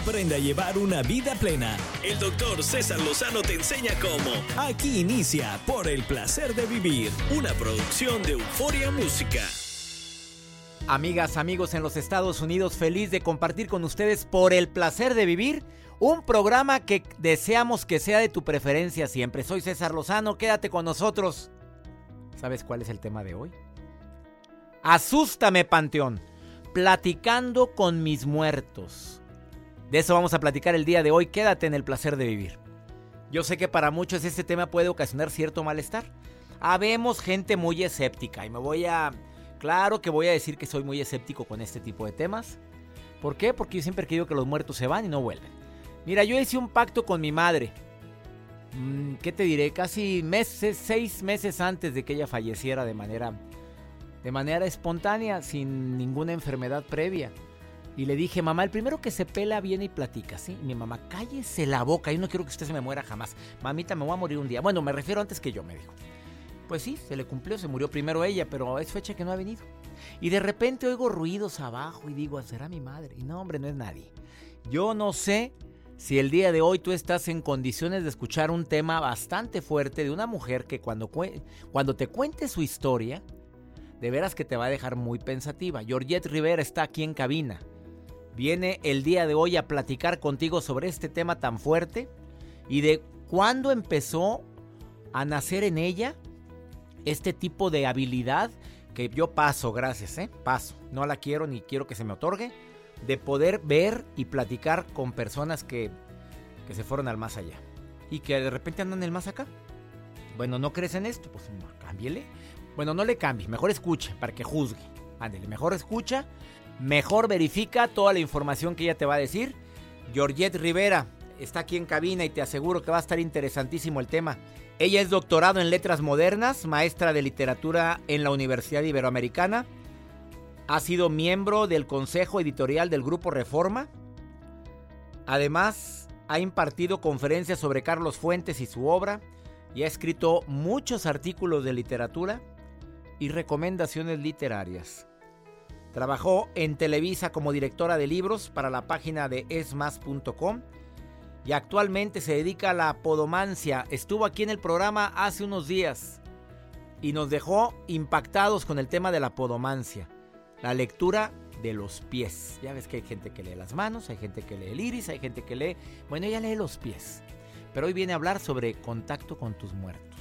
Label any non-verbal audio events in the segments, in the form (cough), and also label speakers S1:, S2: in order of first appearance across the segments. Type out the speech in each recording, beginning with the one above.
S1: Aprende a llevar una vida plena. El doctor César Lozano te enseña cómo. Aquí inicia Por el placer de vivir, una producción de Euforia Música.
S2: Amigas, amigos en los Estados Unidos, feliz de compartir con ustedes Por el placer de vivir, un programa que deseamos que sea de tu preferencia siempre. Soy César Lozano, quédate con nosotros. ¿Sabes cuál es el tema de hoy? Asústame, Panteón, platicando con mis muertos. De eso vamos a platicar el día de hoy. Quédate en el placer de vivir. Yo sé que para muchos este tema puede ocasionar cierto malestar. Habemos gente muy escéptica y me voy a... Claro que voy a decir que soy muy escéptico con este tipo de temas. ¿Por qué? Porque yo siempre he querido que los muertos se van y no vuelven. Mira, yo hice un pacto con mi madre. Mm, ¿Qué te diré? Casi meses, seis meses antes de que ella falleciera de manera, de manera espontánea, sin ninguna enfermedad previa. Y le dije, mamá, el primero que se pela viene y platica, ¿sí? Y mi mamá, cállese la boca, yo no quiero que usted se me muera jamás. Mamita, me voy a morir un día. Bueno, me refiero antes que yo, me dijo. Pues sí, se le cumplió, se murió primero ella, pero es fecha que no ha venido. Y de repente oigo ruidos abajo y digo, ¿será mi madre? Y no, hombre, no es nadie. Yo no sé si el día de hoy tú estás en condiciones de escuchar un tema bastante fuerte de una mujer que cuando, cuando te cuente su historia, de veras que te va a dejar muy pensativa. Georgette Rivera está aquí en cabina viene el día de hoy a platicar contigo sobre este tema tan fuerte y de cuándo empezó a nacer en ella este tipo de habilidad que yo paso, gracias, ¿eh? Paso. No la quiero ni quiero que se me otorgue. De poder ver y platicar con personas que, que se fueron al más allá. Y que de repente andan el más acá. Bueno, ¿no crees en esto? Pues cámbiele. Bueno, no le cambie. Mejor escuche para que juzgue. Ándele, mejor escucha mejor verifica toda la información que ella te va a decir. Georgette Rivera está aquí en cabina y te aseguro que va a estar interesantísimo el tema. Ella es doctorado en letras modernas, maestra de literatura en la Universidad Iberoamericana. Ha sido miembro del consejo editorial del Grupo Reforma. Además, ha impartido conferencias sobre Carlos Fuentes y su obra y ha escrito muchos artículos de literatura y recomendaciones literarias. Trabajó en Televisa como directora de libros para la página de esmas.com y actualmente se dedica a la podomancia. Estuvo aquí en el programa hace unos días y nos dejó impactados con el tema de la podomancia, la lectura de los pies. Ya ves que hay gente que lee las manos, hay gente que lee el iris, hay gente que lee, bueno, ella lee los pies. Pero hoy viene a hablar sobre contacto con tus muertos.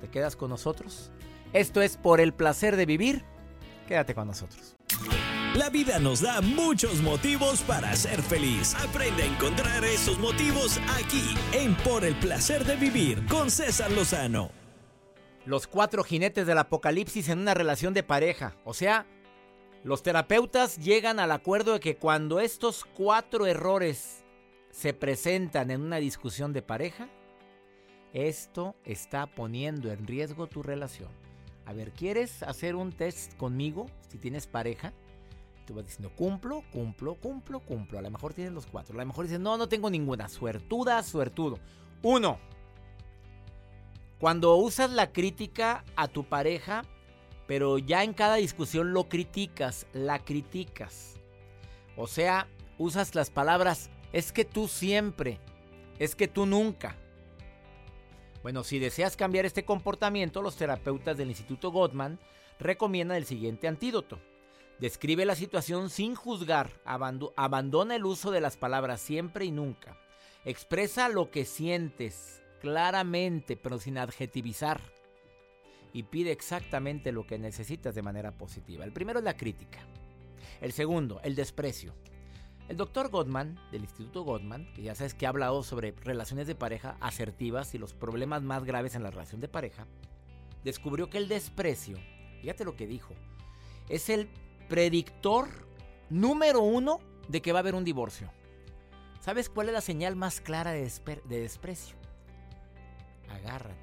S2: ¿Te quedas con nosotros? Esto es por el placer de vivir. Quédate con nosotros.
S1: La vida nos da muchos motivos para ser feliz. Aprende a encontrar esos motivos aquí en Por el placer de vivir con César Lozano.
S2: Los cuatro jinetes del apocalipsis en una relación de pareja. O sea, los terapeutas llegan al acuerdo de que cuando estos cuatro errores se presentan en una discusión de pareja, esto está poniendo en riesgo tu relación. A ver, ¿quieres hacer un test conmigo si tienes pareja? Tú vas diciendo, cumplo, cumplo, cumplo, cumplo. A lo mejor tienes los cuatro. A lo mejor dices, no, no tengo ninguna. Suertuda, suertudo. Uno. Cuando usas la crítica a tu pareja, pero ya en cada discusión lo criticas, la criticas. O sea, usas las palabras, es que tú siempre, es que tú nunca. Bueno, si deseas cambiar este comportamiento, los terapeutas del Instituto Gottman recomiendan el siguiente antídoto. Describe la situación sin juzgar, abandona el uso de las palabras siempre y nunca. Expresa lo que sientes claramente, pero sin adjetivizar. Y pide exactamente lo que necesitas de manera positiva. El primero es la crítica. El segundo, el desprecio. El doctor Gottman, del Instituto Gottman, que ya sabes que ha hablado sobre relaciones de pareja asertivas y los problemas más graves en la relación de pareja, descubrió que el desprecio, fíjate lo que dijo, es el predictor número uno de que va a haber un divorcio. ¿Sabes cuál es la señal más clara de, de desprecio? Agárrate.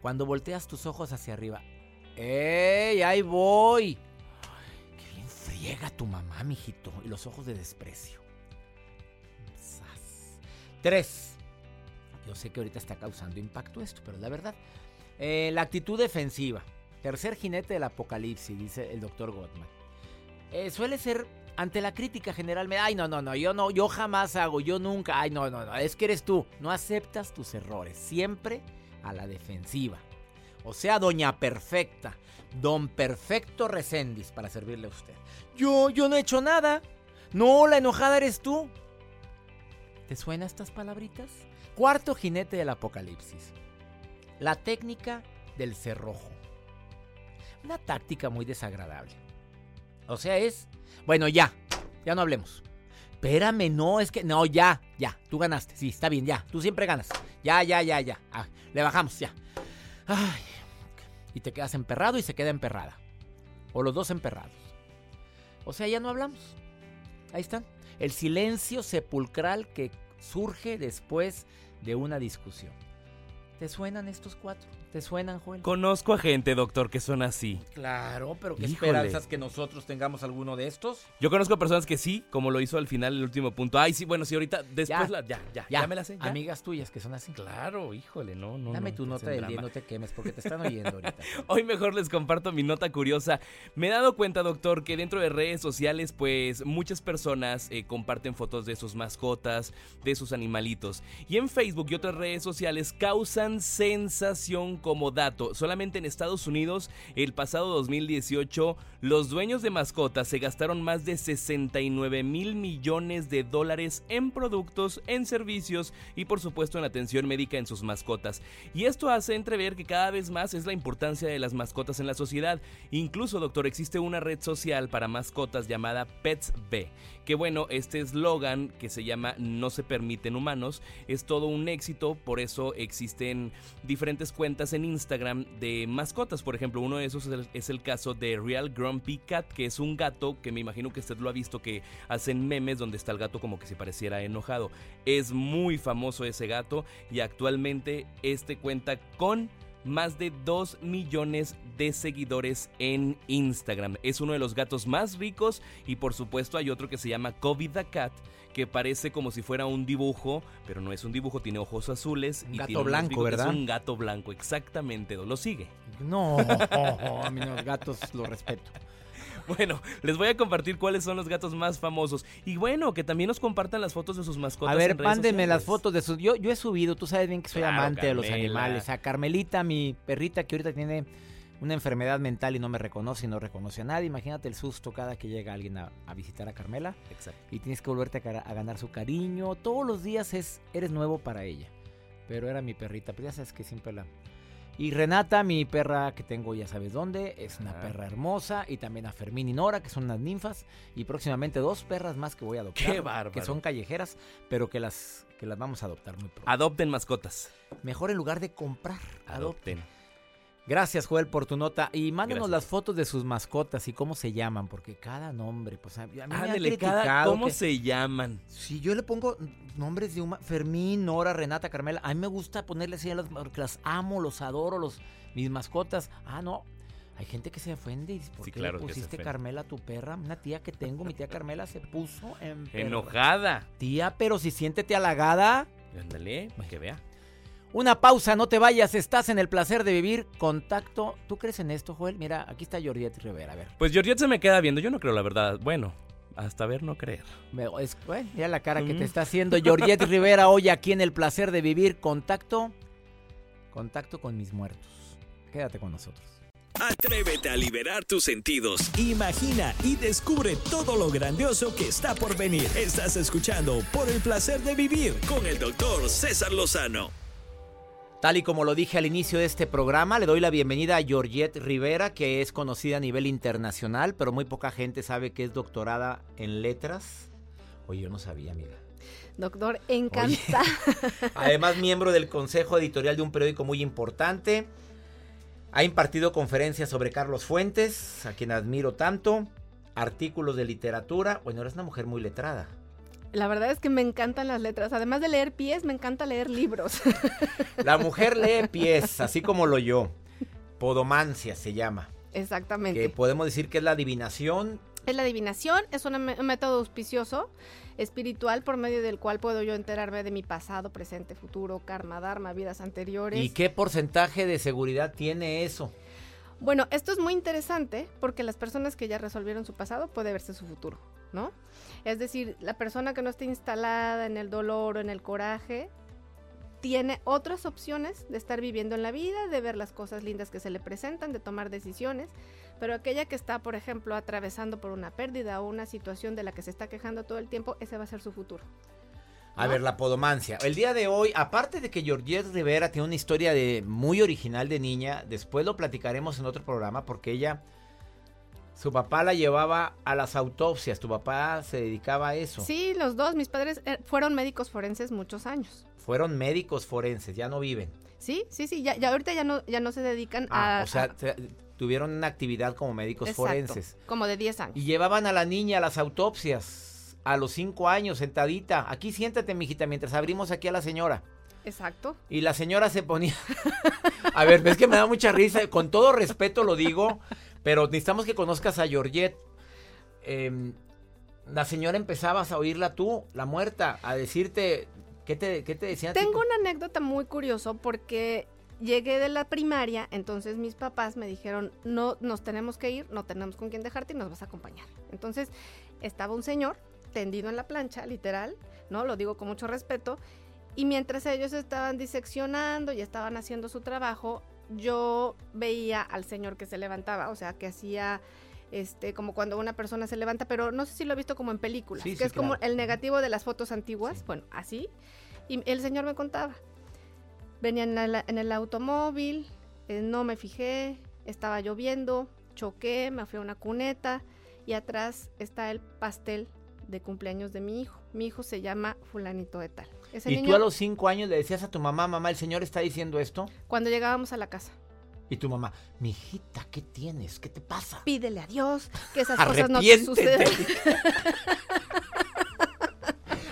S2: Cuando volteas tus ojos hacia arriba. ¡Ey! ¡Ahí voy! Llega tu mamá, mijito, y los ojos de desprecio. Tres. Yo sé que ahorita está causando impacto esto, pero la verdad. Eh, la actitud defensiva. Tercer jinete del apocalipsis, dice el doctor Gottman. Eh, suele ser ante la crítica general me, ay, no, no, no, yo no, yo jamás hago, yo nunca, ay, no, no, no, es que eres tú, no aceptas tus errores, siempre a la defensiva. O sea, doña perfecta, don perfecto Recendis para servirle a usted. Yo, yo no he hecho nada. No, la enojada eres tú. ¿Te suenan estas palabritas? Cuarto jinete del apocalipsis. La técnica del cerrojo. Una táctica muy desagradable. O sea, es, bueno, ya, ya no hablemos. Espérame, no, es que, no, ya, ya, tú ganaste, sí, está bien, ya, tú siempre ganas. Ya, ya, ya, ya, ah, le bajamos, ya. Ay, y te quedas emperrado y se queda emperrada. O los dos emperrados. O sea, ya no hablamos. Ahí están. El silencio sepulcral que surge después de una discusión. ¿Te suenan estos cuatro? ¿Te suenan, Joel?
S3: Conozco a gente, doctor, que son así.
S2: Claro, pero ¿qué
S3: Híjole.
S2: esperanzas que nosotros tengamos alguno de estos?
S3: Yo conozco personas que sí, como lo hizo al final el último punto. Ay, sí, bueno, sí, ahorita, después
S2: Ya.
S3: la. Ya, ya,
S2: Ya,
S3: ya, me la sé. ya.
S2: Amigas tuyas que son así.
S3: Claro, híjole, no, no.
S2: Dame
S3: no,
S2: tu nota del día, no te quemes porque te están oyendo ahorita. (laughs)
S3: Hoy mejor les comparto mi nota curiosa. Me he dado cuenta, doctor, que dentro de redes sociales, pues muchas personas eh, comparten fotos de sus mascotas, de sus animalitos. Y en Facebook y otras redes sociales causan sensación como dato. Solamente en Estados Unidos, el pasado 2018, los dueños de mascotas se gastaron más de 69 mil millones de dólares en productos, en servicios y por supuesto en atención médica en sus mascotas. Y esto hace entrever que cada vez más es la importancia de las mascotas en la sociedad. Incluso, doctor, existe una red social para mascotas llamada PetsB. Que bueno, este eslogan que se llama No se permiten humanos es todo un éxito, por eso existen diferentes cuentas en Instagram de mascotas. Por ejemplo, uno de esos es el, caso de Real Grumpy Cat, que es un gato que me imagino que usted lo ha visto que hacen memes donde está el gato como que si pareciera enojado. Es muy famoso ese gato y actualmente este cuenta con más de 2 millones de seguidores en Instagram. Es uno de los gatos más ricos y por supuesto hay otro que se llama Kobe the Cat que parece como si fuera un dibujo, pero no es un dibujo, tiene ojos azules
S2: Un
S3: y
S2: gato
S3: tiene
S2: blanco,
S3: bigotes.
S2: ¿verdad?
S3: Es un gato blanco, exactamente, lo sigue.
S2: No, (laughs) a mí los gatos los respeto. (laughs)
S3: Bueno, les voy a compartir cuáles son los gatos más famosos y bueno, que también nos compartan las fotos de sus mascotas
S2: A ver,
S3: en redes
S2: mándenme las fotos de sus... Yo, yo he subido, tú sabes bien que soy
S3: Claro,
S2: amante de los animales. A Carmelita, mi perrita que ahorita tiene una enfermedad mental y no me reconoce y no reconoce a nadie. Imagínate el susto cada que llega alguien a, a visitar a Carmela
S3: Exacto.
S2: y tienes que volverte a ganar su cariño. Todos los días es, eres nuevo para ella. Pero era mi perrita, pero ya sabes que siempre la... Y Renata, mi perra que tengo ya sabes dónde, es una perra hermosa. Y también a Fermín y Nora, que son unas ninfas. Y próximamente dos perras más que voy a adoptar.
S3: ¡Qué bárbaro!
S2: Que son callejeras, pero que las, que las vamos a adoptar muy pronto.
S3: Adopten mascotas.
S2: Mejor en lugar de comprar, adopten.
S3: Adopten.
S2: Gracias, Joel, por tu nota. Y
S3: Gracias.
S2: las fotos de sus mascotas y cómo se llaman, porque cada nombre, pues a, mí me han criticado
S3: ¿cómo
S2: que-
S3: se llaman?
S2: Si yo le pongo nombres de uma, Fermín, Nora, Renata, Carmela, a mí me gusta ponerle así a las porque las amo, los adoro, los mis mascotas. Ah, no. Hay gente que se ofende y dice, ¿por
S3: Sí,
S2: qué
S3: claro
S2: le pusiste. Carmela a tu perra? Una tía que tengo, mi tía Carmela se puso en
S3: Enojada.
S2: Tía, pero si siéntete halagada.
S3: Ándale, para que vea.
S2: Una pausa, no te vayas, estás en el placer de vivir. Contacto. ¿Tú crees en esto, Joel? Mira, aquí está Jordiet Rivera. A ver.
S3: Pues Georgette se me queda viendo, yo no creo la verdad. Bueno, hasta ver no creer.
S2: Me- es- bueno, mira la cara que te está haciendo Georgette Rivera hoy aquí en el placer de vivir. Contacto. Contacto con mis muertos. Quédate con nosotros.
S1: Atrévete a liberar tus sentidos. Imagina y descubre todo lo grandioso que está por venir. Estás escuchando Por el placer de vivir con el doctor César Lozano.
S2: Tal y como lo dije al inicio de este programa, le doy la bienvenida a Georgette Rivera, que es conocida a nivel internacional, pero muy poca gente sabe que es doctorada en letras. Oye, yo no sabía, amiga.
S4: Doctor, encanta. (laughs)
S2: Además, miembro del consejo editorial de un periódico muy importante. Ha impartido conferencias sobre Carlos Fuentes, a quien admiro tanto. Artículos de literatura. Bueno, eres una mujer muy letrada.
S4: La verdad es que me encantan las letras. Además de leer pies, me encanta leer libros.
S2: La (laughs) mujer lee pies, así como lo yo. Podomancia se llama.
S4: Exactamente.
S2: Que podemos decir que es la adivinación.
S4: Es la adivinación, es me- un método auspicioso, espiritual, por medio del cual puedo yo enterarme de mi pasado, presente, futuro, karma, dharma, vidas anteriores.
S2: ¿Y qué porcentaje de seguridad tiene eso?
S4: Bueno, esto es muy interesante porque las personas que ya resolvieron su pasado puede verse su futuro. ¿No? Es decir, la persona que no está instalada en el dolor o en el coraje tiene otras opciones de estar viviendo en la vida, de ver las cosas lindas que se le presentan, de tomar decisiones, pero aquella que está, por ejemplo, atravesando por una pérdida o una situación de la que se está quejando todo el tiempo, ese va a ser su futuro.
S2: A ver, la podomancia. El día de hoy, aparte de que Georgette Rivera tiene una historia de muy original de niña, después lo platicaremos en otro programa porque ella su papá la llevaba a las autopsias, tu papá se dedicaba a eso.
S4: Sí, los dos, mis padres eh, fueron médicos forenses muchos años.
S2: Fueron médicos forenses, ya no viven.
S4: Sí, sí, sí, ya, ya ahorita ya no, ya no se dedican
S2: ah,
S4: a...
S2: O sea, tuvieron una actividad como médicos forenses.
S4: Como de 10 años.
S2: Y llevaban a la niña a las autopsias a los 5 años, sentadita. Aquí siéntate, mijita, mientras abrimos aquí a la señora.
S4: Exacto.
S2: Y la señora se ponía... (laughs) a ver, ves que me da mucha risa, con todo respeto lo digo, pero necesitamos que conozcas a Georgette. Em, la señora empezabas a oírla tú, la muerta, a decirte, ¿qué te, qué te decían?
S4: Tengo una anécdota muy curiosa porque llegué de la primaria, entonces mis papás me dijeron, no, nos tenemos que ir, no tenemos con quién dejarte y nos vas a acompañar. Entonces estaba un señor tendido en la plancha, literal, ¿no? Lo digo con mucho respeto. Y mientras ellos estaban diseccionando y estaban haciendo su trabajo, yo veía al señor que se levantaba, o sea, que hacía este, como cuando una persona se levanta, pero no sé si lo he visto como en películas, que es como el negativo de las fotos antiguas, bueno, así. Y el señor me contaba, venía en, en el automóvil, eh, no me fijé, estaba lloviendo, choqué, me fui a una cuneta y atrás está el pastel de cumpleaños de mi hijo. Mi hijo se llama fulanito de tal.
S2: ¿Y tú a los cinco años le decías a tu mamá, mamá, el señor está diciendo esto?
S4: Cuando llegábamos a la casa.
S2: Y tu mamá, mi hijita, ¿qué tienes? ¿Qué te pasa?
S4: Pídele a Dios que esas cosas no te sucedan. (laughs)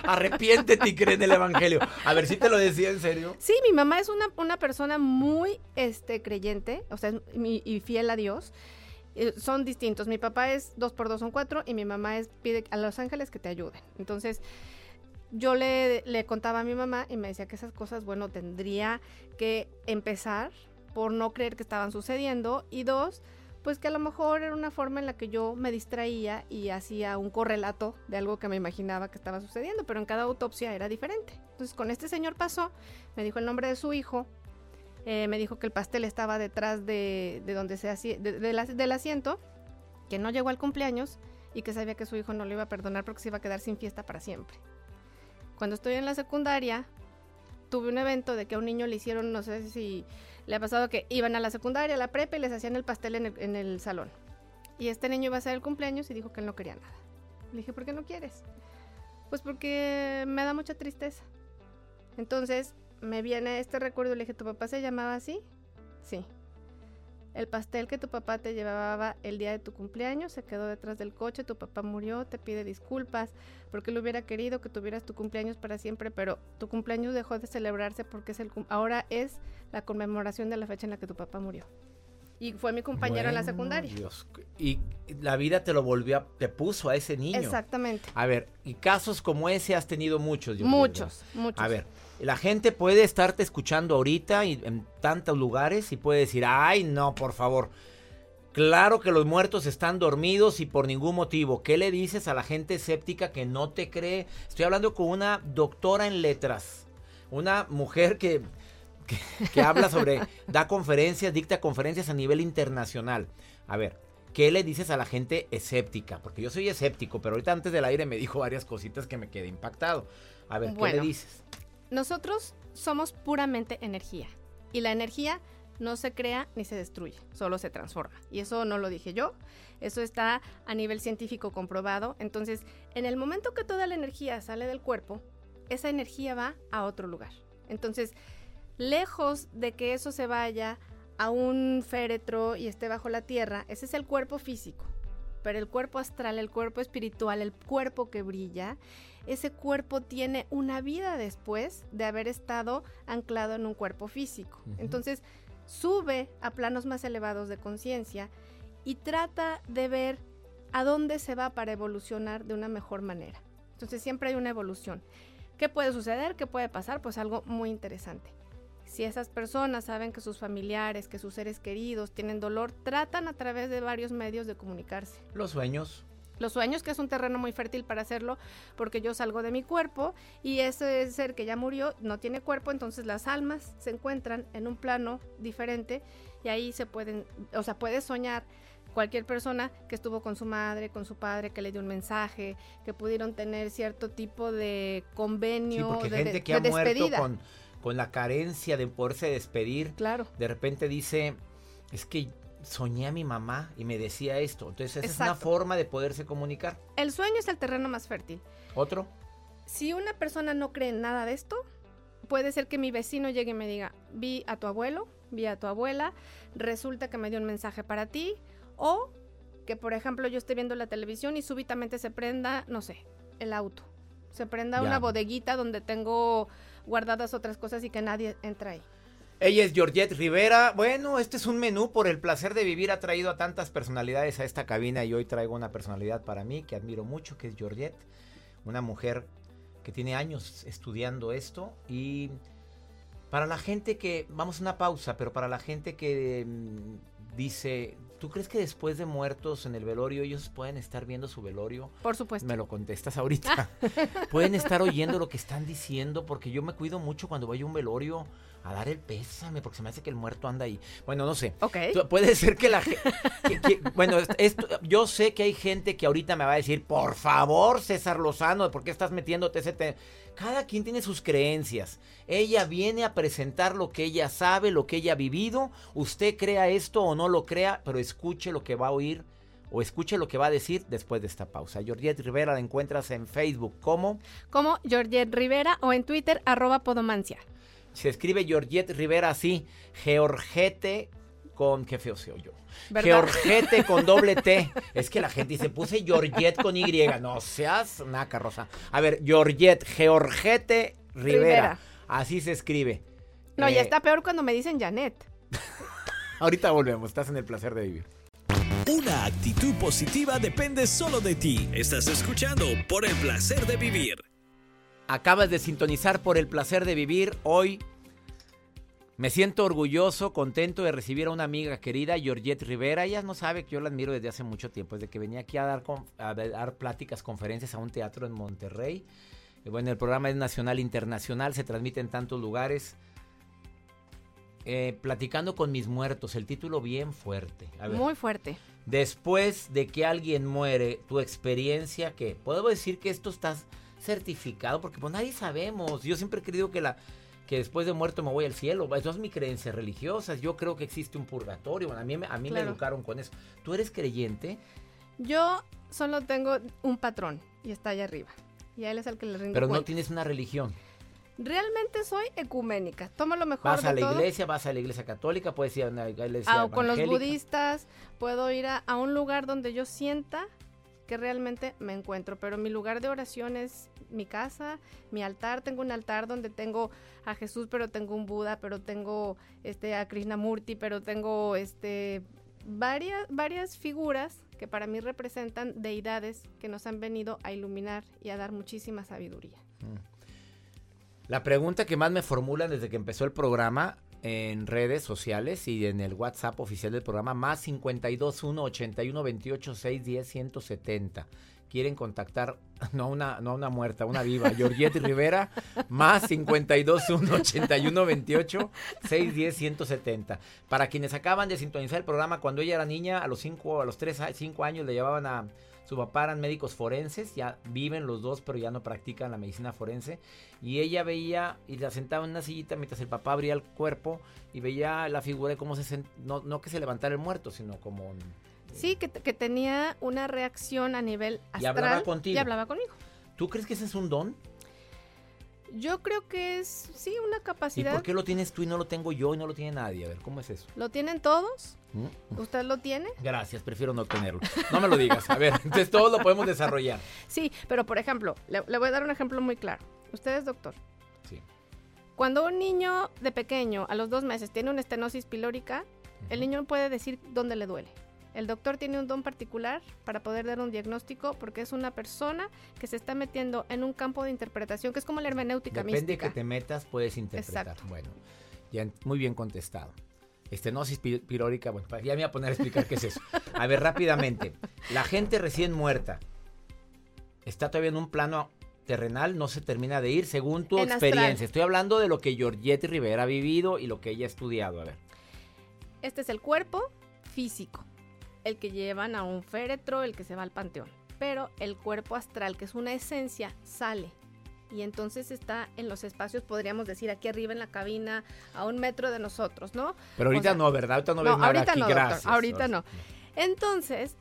S2: Arrepiéntete y cree en el evangelio. A ver si te lo decía en serio.
S4: Sí, mi mamá es una, una persona muy este, creyente, o sea, y fiel a Dios. Eh, son distintos. Mi papá es dos por dos son cuatro y mi mamá es pide a los ángeles que te ayuden. Entonces, yo le, le contaba a mi mamá y me decía que esas cosas, bueno, tendría que empezar por no creer que estaban sucediendo y dos, pues que a lo mejor era una forma en la que yo me distraía y hacía un correlato de algo que me imaginaba que estaba sucediendo, pero en cada autopsia era diferente. Entonces con este señor pasó, me dijo el nombre de su hijo, eh, me dijo que el pastel estaba detrás de, donde se hacía, de, del asiento, que no llegó al cumpleaños y que sabía que su hijo no lo iba a perdonar porque se iba a quedar sin fiesta para siempre. Cuando estoy en la secundaria, tuve un evento de que a un niño le hicieron, no sé si le ha pasado que iban a la secundaria, a la prepa y les hacían el pastel en el, salón. Y este niño iba a hacer el cumpleaños y dijo que él no quería nada. Le dije, ¿por qué no quieres? Pues porque me da mucha tristeza. Entonces, me viene este recuerdo, le dije, ¿tu papá se llamaba así? Sí. El pastel que tu papá te llevaba el día de tu cumpleaños se quedó detrás del coche, tu papá murió, te pide disculpas porque él hubiera querido que tuvieras tu cumpleaños para siempre, pero tu cumpleaños dejó de celebrarse porque es el ahora es la conmemoración de la fecha en la que tu papá murió. Y fue mi compañero en la secundaria.
S2: Y la vida te lo volvió, a, te puso a ese niño.
S4: Exactamente.
S2: A ver, y casos como ese has tenido muchos.
S4: muchos, muchos.
S2: A ver, la gente puede estarte escuchando ahorita y en tantos lugares y puede decir, ay, no, por favor. Claro que los muertos están dormidos y por ningún motivo. ¿Qué le dices a la gente escéptica que no te cree? Estoy hablando con una doctora en letras, una mujer que, que, habla sobre, (laughs) da conferencias, dicta conferencias a nivel internacional. A ver, ¿qué le dices a la gente escéptica? Porque yo soy escéptico, pero ahorita antes del aire me dijo varias cositas que me quedé impactado. A ver, ¿qué le dices?
S4: Nosotros somos puramente energía y la energía no se crea ni se destruye, solo se transforma. Y eso no lo dije yo, eso está a nivel científico comprobado. Entonces, en el momento que toda la energía sale del cuerpo, esa energía va a otro lugar. Entonces, lejos de que eso se vaya a un féretro y esté bajo la tierra, ese es el cuerpo físico. Pero el cuerpo astral, el cuerpo espiritual, el cuerpo que brilla, ese cuerpo tiene una vida después de haber estado anclado en un cuerpo físico. Entonces, sube a planos más elevados de conciencia y trata de ver a dónde se va para evolucionar de una mejor manera. Entonces, siempre hay una evolución. ¿Qué puede suceder? ¿Qué puede pasar? Pues algo muy interesante. Si esas personas saben que sus familiares, que sus seres queridos tienen dolor, tratan a través de varios medios de comunicarse.
S2: Los sueños
S4: Los sueños, que es un terreno muy fértil para hacerlo, porque yo salgo de mi cuerpo y ese ser que ya murió no tiene cuerpo, entonces las almas se encuentran en un plano diferente y ahí se pueden, o sea, puedes soñar cualquier persona que estuvo con su madre, con su padre, que le dio un mensaje, que pudieron tener cierto tipo de convenio,
S2: sí,
S4: de,
S2: gente
S4: de-
S2: que ha muerto con, con la carencia de poderse despedir,
S4: Claro.
S2: de repente dice, es que soñé a mi mamá y me decía esto. Entonces esa es una forma de poderse comunicar.
S4: El sueño es el terreno más fértil.
S2: Otro,
S4: Si una persona no cree en nada de esto, puede ser que mi vecino llegue y me diga, vi a tu abuelo, vi a tu abuela, resulta que me dio un mensaje para ti, o que por ejemplo yo esté viendo la televisión y súbitamente se prenda, no sé, el auto, se prenda
S2: Ya.
S4: una bodeguita donde tengo guardadas otras cosas y que nadie entra ahí.
S2: Ella es Georgette Rivera. Bueno, este es un menú por el placer de vivir. Ha traído a tantas personalidades a esta cabina y hoy traigo una personalidad para mí que admiro mucho, que es Georgette. Una mujer que tiene años estudiando esto y para la gente que, vamos a una pausa, pero para la gente que mm, dice, ¿tú crees que después de muertos en el velorio ellos pueden estar viendo su velorio?
S4: Por supuesto.
S2: Me lo contestas ahorita. (laughs) Pueden estar oyendo lo que están diciendo porque yo me cuido mucho cuando voy a un velorio a dar el pésame porque se me hace que el muerto anda ahí. Bueno, no sé.
S4: Ok.
S2: Puede ser que la gente... bueno, es- esto- yo sé que hay gente que ahorita me va a decir, por favor, César Lozano, ¿por qué estás metiéndote ese tema? Cada quien tiene sus creencias. Ella viene a presentar lo que ella sabe, lo que ella ha vivido. Usted crea esto o no lo crea, pero escuche lo que va a oír o escuche lo que va a decir después de esta pausa. Georgette Rivera la encuentras en Facebook como
S4: Como Georgette Rivera o en Twitter, arroba podomancia.
S2: se escribe Georgette Rivera así, Georgette con qué feo se oyó. Georgette con doble T. Es que la gente dice, puse Georgette con Y. No seas naca, Rosa. A ver, Georgette, Georgette Rivera.
S4: Rivera.
S2: Así se escribe.
S4: No,
S2: Eh,
S4: ya está peor cuando me dicen Janet. (laughs)
S2: Ahorita volvemos, estás en el placer de vivir.
S1: Una actitud positiva depende solo de ti. Estás escuchando por el placer de vivir.
S2: Acabas de sintonizar por el placer de vivir hoy. Me siento orgulloso, contento de recibir a una amiga querida, Georgette Rivera. Ella no sabe que yo la admiro desde hace mucho tiempo, desde que venía aquí a dar, con- a dar pláticas, conferencias a un teatro en Monterrey. Y bueno, el programa es nacional, internacional, se transmite en tantos lugares. Eh, platicando con mis muertos, el título bien fuerte. A ver.
S4: Muy fuerte.
S2: Después de que alguien muere, tu experiencia, ¿qué? Puedo decir que esto está certificado porque pues nadie sabemos. Yo siempre he creído que la que después de muerto me voy al cielo. Eso es mi creencia religiosa. Yo creo que existe un purgatorio. Bueno, a mí, me- a mí me educaron con eso. ¿Tú eres creyente?
S4: Yo solo tengo un patrón y está allá arriba. Y a él es el que le rindo
S2: Pero no tienes una religión.
S4: Realmente soy ecuménica. Tomo lo mejor
S2: Vas
S4: de
S2: a la
S4: todo.
S2: iglesia, vas a la iglesia católica, puedes ir a una iglesia
S4: Ah, con los budistas, puedo ir a, a un lugar donde yo sienta que realmente me encuentro, pero mi lugar de oración es mi casa, mi altar, tengo un altar donde tengo a Jesús, pero tengo un Buda, pero tengo este a Krishnamurti, pero tengo este varias varias figuras que para mí representan deidades que nos han venido a iluminar y a dar muchísima sabiduría.
S2: La pregunta que más me formulan desde que empezó el programa en redes sociales y en el WhatsApp oficial del programa, más 521 81 28 610 170. Quieren contactar, (laughs) no una, no una muerta, una viva, Georgette Rivera, más 521 81 28 610 170. Para quienes acaban de sintonizar el programa, cuando ella era niña, a los 5 a los 3, 5 años le llevaban a su papá, eran médicos forenses, ya viven los dos, pero ya no practican la medicina forense. Y ella veía y la sentaba en una sillita mientras el papá abría el cuerpo y veía la figura de cómo se sent- no, no que se levantara el muerto, sino como
S4: Sí, que, que tenía una reacción a nivel
S2: Y
S4: astral.
S2: hablaba contigo.
S4: Y hablaba conmigo.
S2: ¿Tú crees que ese es un don?
S4: Yo creo que es, sí, una
S2: ¿Y
S4: capacidad.
S2: por qué lo tienes tú y no lo tengo yo y no lo tiene nadie? A ver, ¿cómo es eso?
S4: ¿Lo tienen todos?
S2: ¿Mm?
S4: ¿Usted lo tiene?
S2: Gracias, prefiero no tenerlo. No me lo digas. A ver, entonces todo lo podemos desarrollar.
S4: Sí, pero por ejemplo, le, le voy a dar un ejemplo muy claro. Usted es doctor.
S2: Sí.
S4: Cuando un niño de pequeño, a los dos meses, tiene una estenosis pilórica, el niño no puede decir dónde le duele. El doctor tiene un don particular para poder dar un diagnóstico porque es una persona que se está metiendo en un campo de interpretación que es como la hermenéutica
S2: Depende
S4: mística.
S2: que te metas, puedes interpretar.
S4: Exacto.
S2: Bueno, ya muy bien contestado. Estenosis pi- pilórica, bueno, ya me voy a poner a explicar qué es eso. A ver, rápidamente. La gente recién muerta, está todavía en un plano terrenal, no se termina de ir según tu
S4: En astral.
S2: experiencia. Estoy hablando de lo que Georgette Rivera ha vivido y lo que ella ha estudiado. A ver.
S4: Este es el cuerpo físico, el que llevan a un féretro, el que se va al panteón. Pero el cuerpo astral, que es una esencia, sale. Y entonces está en los espacios, podríamos decir, aquí arriba en la cabina, a un metro de nosotros, ¿no?
S2: Pero ahorita
S4: sea,
S2: no, ¿verdad? Ahorita no,
S4: no,
S2: ves nada
S4: ahorita
S2: aquí,
S4: no, doctor, ahorita no. Entonces,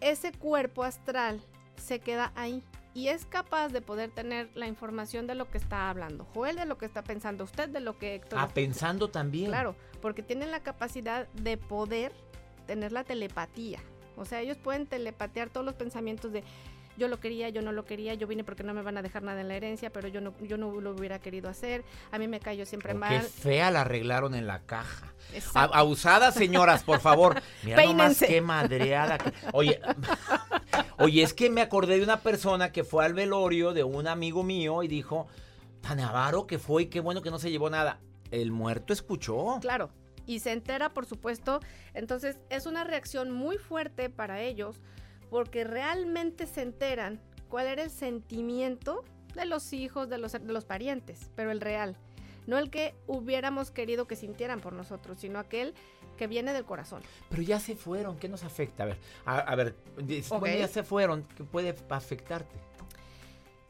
S4: ese cuerpo astral se queda ahí y es capaz de poder tener la información de lo que está hablando. Joel de lo que está pensando, usted de lo que Héctor
S2: Ah, pensando también.
S4: Claro, porque tienen la capacidad de poder tener la telepatía. O sea, ellos pueden telepatear todos los pensamientos de yo lo quería, yo no lo quería, yo vine porque no me van a dejar nada en la herencia, pero yo no, yo no lo hubiera querido hacer, a mí me cayó siempre
S2: Oh, Qué
S4: mal.
S2: fea la arreglaron en la caja. Abusadas, señoras, por favor. (laughs) Mira nomás qué madreada. que- Oye, (laughs) oye, es que me acordé de una persona que fue al velorio de un amigo mío y dijo, tan avaro que fue y qué bueno que no se llevó nada. El muerto escuchó.
S4: Claro, y se entera, por supuesto. Entonces, es una reacción muy fuerte para ellos porque realmente se enteran cuál era el sentimiento de los hijos, de los, de los parientes, pero el real. No el que hubiéramos querido que sintieran por nosotros, sino aquel que viene del corazón.
S2: Pero ya se fueron, ¿qué nos afecta? A ver, a, a ver, dices,
S4: Ok.
S2: bueno, ya se fueron, ¿qué puede afectarte?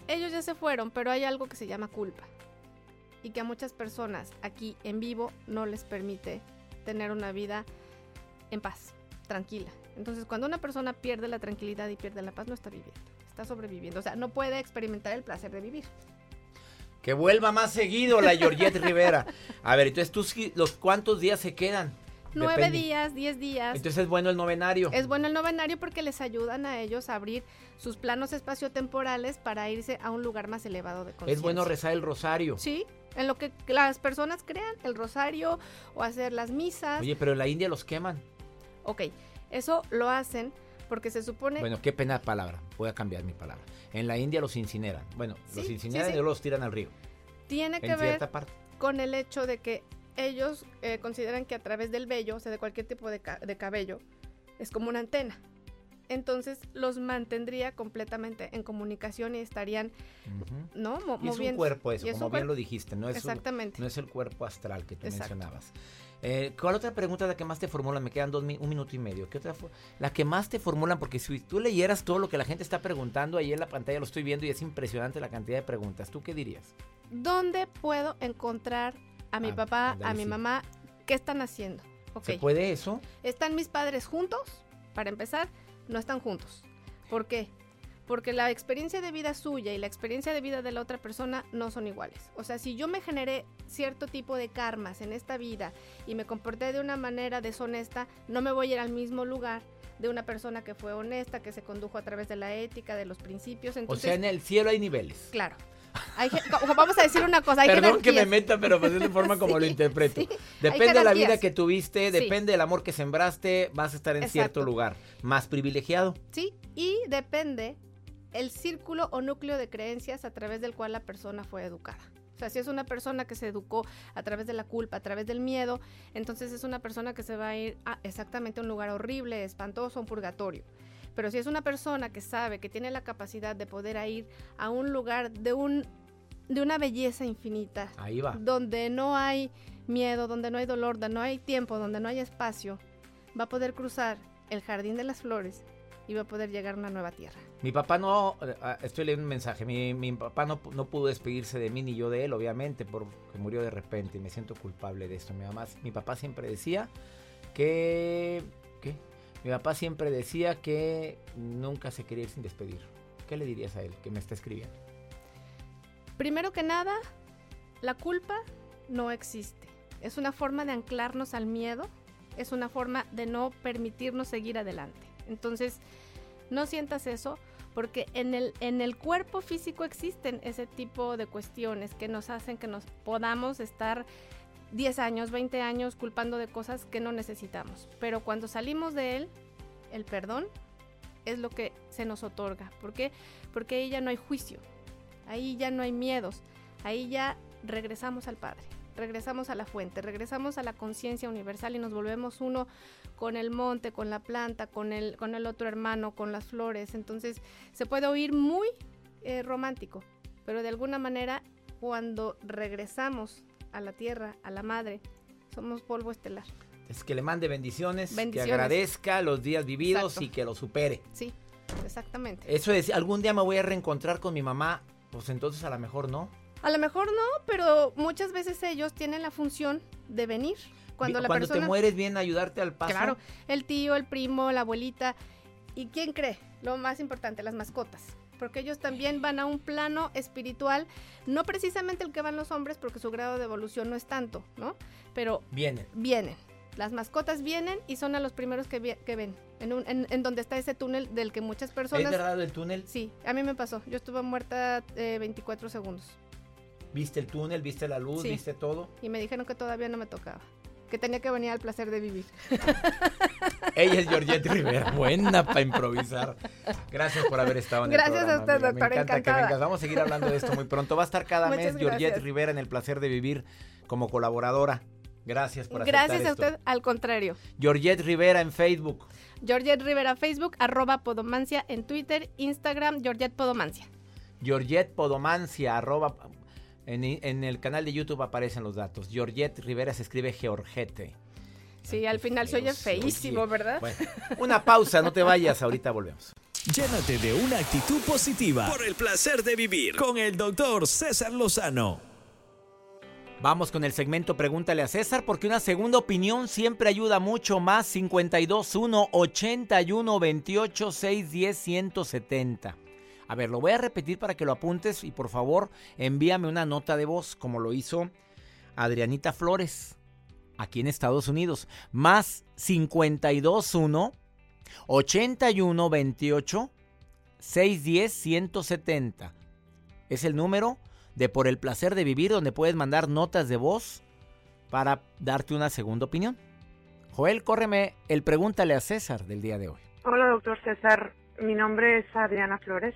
S4: Ellos ya se fueron, pero hay algo que se llama culpa. Y que a muchas personas aquí en vivo no les permite tener una vida en paz, tranquila. Entonces, cuando una persona pierde la tranquilidad y pierde la paz, no está viviendo, está sobreviviendo. O sea, no puede experimentar el placer de vivir.
S2: Que vuelva más seguido la Georgette Rivera. A ver, entonces, ¿tú, los cuántos días se quedan?
S4: Nueve
S2: Depende.
S4: días, diez días.
S2: Entonces es bueno el novenario.
S4: Es bueno el novenario porque les ayudan a ellos a abrir sus planos espaciotemporales para irse a un lugar más elevado de conciencia.
S2: Es bueno rezar el rosario.
S4: Sí, en lo que las personas crean, el rosario o hacer las misas.
S2: Oye, pero en la India los queman.
S4: Ok, eso lo hacen porque se supone...
S2: Bueno, qué pena palabra. Voy a cambiar mi palabra. En la India los incineran. Bueno, los incineran
S4: sí, sí.
S2: y luego los tiran al río.
S4: tiene que
S2: En
S4: ver
S2: cierta parte.
S4: con el hecho de que ellos eh, consideran que a través del vello, o sea, de cualquier tipo de, ca- de cabello, es como una antena. Entonces los mantendría completamente en comunicación y estarían,
S2: Ujú.
S4: ¿no? Mo-
S2: Y es un cuerpo eso,
S4: es
S2: como bien
S4: cuerpo.
S2: lo dijiste. No es, un-
S4: Exactamente.
S2: no es el cuerpo astral que tú
S4: Exacto.
S2: mencionabas. Eh, ¿Cuál otra pregunta la que más te formulan? Me quedan dos, un minuto y medio. ¿Qué otra? La que más te formulan, porque si tú leyeras todo lo que la gente está preguntando, ahí en la pantalla lo estoy viendo y es impresionante la cantidad de preguntas. ¿Tú qué dirías?
S4: ¿Dónde puedo encontrar a mi
S2: Ah,
S4: papá, a mi
S2: sí.
S4: mamá? ¿Qué están haciendo? Ok.
S2: ¿Se puede eso?
S4: ¿Están mis padres juntos? Para empezar, no están juntos. ¿Por qué? Porque la experiencia de vida suya y la experiencia de vida de la otra persona no son iguales. O sea, si yo me generé cierto tipo de karmas en esta vida y me comporté de una manera deshonesta, no me voy a ir al mismo lugar de una persona que fue honesta, que se condujo a través de la ética, de los principios.
S2: O
S4: Entonces,
S2: sea, en el cielo hay niveles.
S4: claro. Hay vamos a decir una cosa, hay
S2: Perdón que me meta, pero pues es la forma (laughs) como lo interpreto.
S4: sí.
S2: Depende de la vida que tuviste,
S4: Sí.
S2: depende del amor que sembraste, vas a estar en cierto lugar más privilegiado.
S4: Sí, y depende el círculo o núcleo de creencias a través del cual la persona fue educada. O sea, si es una persona que se educó a través de la culpa, a través del miedo, entonces es una persona que se va a ir a exactamente a un lugar horrible, espantoso, un purgatorio. Pero si es una persona que sabe que tiene la capacidad de poder ir a un lugar de un de una belleza infinita,
S2: Ahí va.
S4: donde no hay miedo, donde no hay dolor, donde no hay tiempo, donde no hay espacio, va a poder cruzar el jardín de las flores y va a poder llegar a una nueva tierra.
S2: Mi papá no, eh, ah, estoy leyendo un mensaje, mi, mi papá no, no pudo despedirse de mí ni yo de él, obviamente, porque murió de repente y me siento culpable de esto. Mi, mamá, mi papá siempre decía que... ¿Qué? Mi papá siempre decía que nunca se quería ir sin despedir. ¿Qué le dirías a él que me está escribiendo?
S4: Primero que nada, la culpa no existe. Es una forma de anclarnos al miedo, es una forma de no permitirnos seguir adelante. Entonces, no sientas eso porque en el, en el cuerpo físico existen ese tipo de cuestiones que nos hacen que nos podamos estar 10 años, 20 años culpando de cosas que no necesitamos. Pero cuando salimos de él, el perdón es lo que se nos otorga. ¿Por qué? Porque ahí ya no hay juicio, ahí ya no hay miedos, ahí ya regresamos al Padre. regresamos a la fuente, regresamos a la conciencia universal y nos volvemos uno con el monte, con la planta, con el, con el otro hermano, con las flores. Entonces se puede oír muy eh, romántico, pero de alguna manera cuando regresamos a la tierra, a la madre, somos polvo estelar.
S2: Es que le mande bendiciones,
S4: Bendiciones.
S2: que agradezca los días vividos
S4: Exacto.
S2: y que lo supere.
S4: Sí, exactamente.
S2: Eso es, algún día me voy a reencontrar con mi mamá, pues entonces a lo mejor no.
S4: A lo mejor no, pero muchas veces ellos tienen la función de venir. Cuando la
S2: Cuando
S4: persona...
S2: te mueres vienen a ayudarte al paso.
S4: Claro, el tío, el primo, la abuelita. ¿Y quién cree? Lo más importante, las mascotas. Porque ellos también van a un plano espiritual, no precisamente el que van los hombres, porque su grado de evolución no es tanto, ¿no? Pero
S2: Vienen.
S4: vienen. Las mascotas vienen y son a los primeros que, vi- que ven. En, un- en- en donde está ese túnel del que muchas
S2: ¿Es
S4: personas...
S2: verdad el túnel?
S4: Sí, a mí me pasó. Yo estuve muerta eh, 24 segundos.
S2: ¿Viste el túnel? ¿Viste la luz?
S4: Sí.
S2: ¿Viste todo?
S4: Y me dijeron que todavía no me tocaba. Que tenía que venir al placer de vivir. (laughs)
S2: Ella es Georgette Rivera, buena para improvisar. Gracias por haber estado en
S4: Gracias
S2: el
S4: a
S2: programa.
S4: usted,
S2: amiga.
S4: doctor,
S2: Me encanta que vengas. Vamos a seguir hablando de esto muy pronto. Va a estar cada (laughs)
S4: Muchas
S2: mes Georgette
S4: gracias.
S2: Rivera en el placer de vivir como colaboradora. Gracias por aceptar
S4: Gracias a
S2: esto.
S4: usted, al contrario.
S2: Georgette Rivera en Facebook.
S4: Georgette Rivera Facebook, arroba Podomancia en Twitter, Instagram, Georgette Podomancia.
S2: Georgette Podomancia, arroba. En, en el canal de YouTube aparecen los datos. Georgette Rivera se escribe Georgette.
S4: Sí,
S2: Ay,
S4: al final se oye feísimo,
S2: oye.
S4: ¿verdad?
S2: Bueno, una pausa, no te vayas, ahorita volvemos.
S1: Llénate de una actitud positiva por el placer de vivir con el doctor César Lozano.
S2: Vamos con el segmento Pregúntale a César porque una segunda opinión siempre ayuda mucho más. 521 81 28 610 170. A ver, lo voy a repetir para que lo apuntes y por favor envíame una nota de voz como lo hizo Adrianita Flores aquí en Estados Unidos. Más 521 81 28 610 170. Es el número de Por el placer de vivir donde puedes mandar notas de voz para darte una segunda opinión. Joel, córreme el pregúntale a César del día de hoy.
S5: Hola, doctor César. Mi nombre es Adriana Flores.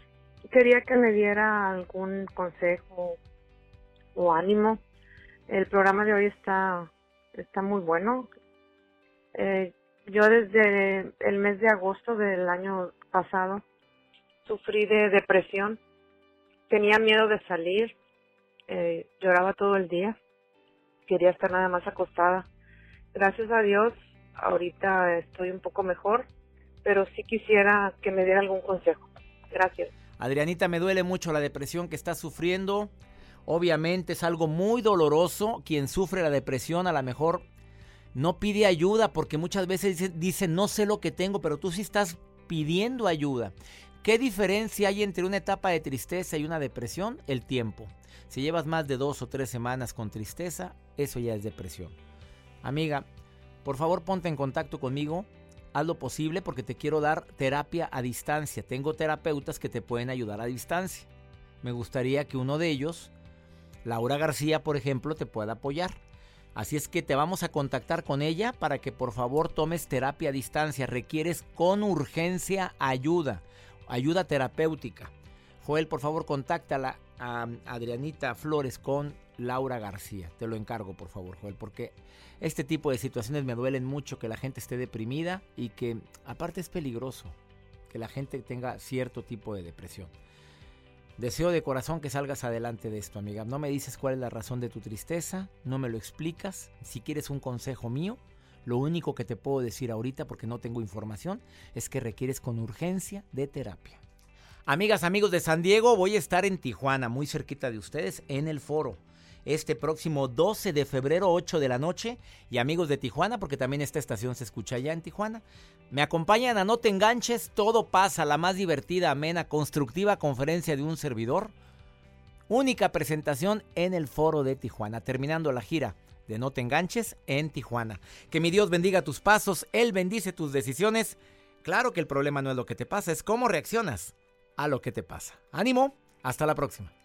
S5: Quería que me diera algún consejo o ánimo. El programa de hoy está, está muy bueno. Eh, yo desde el mes de agosto del año pasado sufrí de depresión. Tenía miedo de salir. Eh, lloraba todo el día. Quería estar nada más acostada. Gracias a Dios, ahorita estoy un poco mejor pero sí quisiera que me diera algún consejo. Gracias.
S2: Adrianita, me duele mucho la depresión que estás sufriendo. Obviamente es algo muy doloroso. Quien sufre la depresión a lo mejor no pide ayuda porque muchas veces dice, dice, no sé lo que tengo, pero tú sí estás pidiendo ayuda. ¿Qué diferencia hay entre una etapa de tristeza y una depresión? El tiempo. Si llevas más de dos o tres semanas con tristeza, eso ya es depresión. Amiga, por favor ponte en contacto conmigo. Haz lo posible porque te quiero dar terapia a distancia. Tengo terapeutas que te pueden ayudar a distancia. Me gustaría que uno de ellos, Laura García, por ejemplo, te pueda apoyar. Así es que te vamos a contactar con ella para que por favor tomes terapia a distancia. Requieres con urgencia ayuda, ayuda terapéutica. Joel, por favor, contáctala a Adrianita Flores con Laura García. Te lo encargo, por favor, Joel, porque este tipo de situaciones me duelen mucho, que la gente esté deprimida y que aparte es peligroso que la gente tenga cierto tipo de depresión. Deseo de corazón que salgas adelante de esto, amiga. No me dices cuál es la razón de tu tristeza, no me lo explicas. Si quieres un consejo mío, lo único que te puedo decir ahorita, porque no tengo información, es que requieres con urgencia de terapia. Amigas, amigos de San Diego, voy a estar en Tijuana, muy cerquita de ustedes, en el foro. Este próximo 12 de febrero, 8 de la noche. Y amigos de Tijuana, porque también esta estación se escucha allá en Tijuana. Me acompañan a No Te Enganches, Todo Pasa, la más divertida, amena, constructiva conferencia de un servidor. Única presentación en el foro de Tijuana, terminando la gira de No Te Enganches en Tijuana. Que mi Dios bendiga tus pasos, Él bendice tus decisiones. Claro que el problema no es lo que te pasa, es cómo reaccionas a lo que te pasa. Ánimo, hasta la próxima.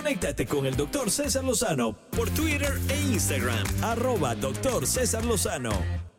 S1: Conéctate con el doctor César Lozano por Twitter e Instagram, arroba doctor César Lozano.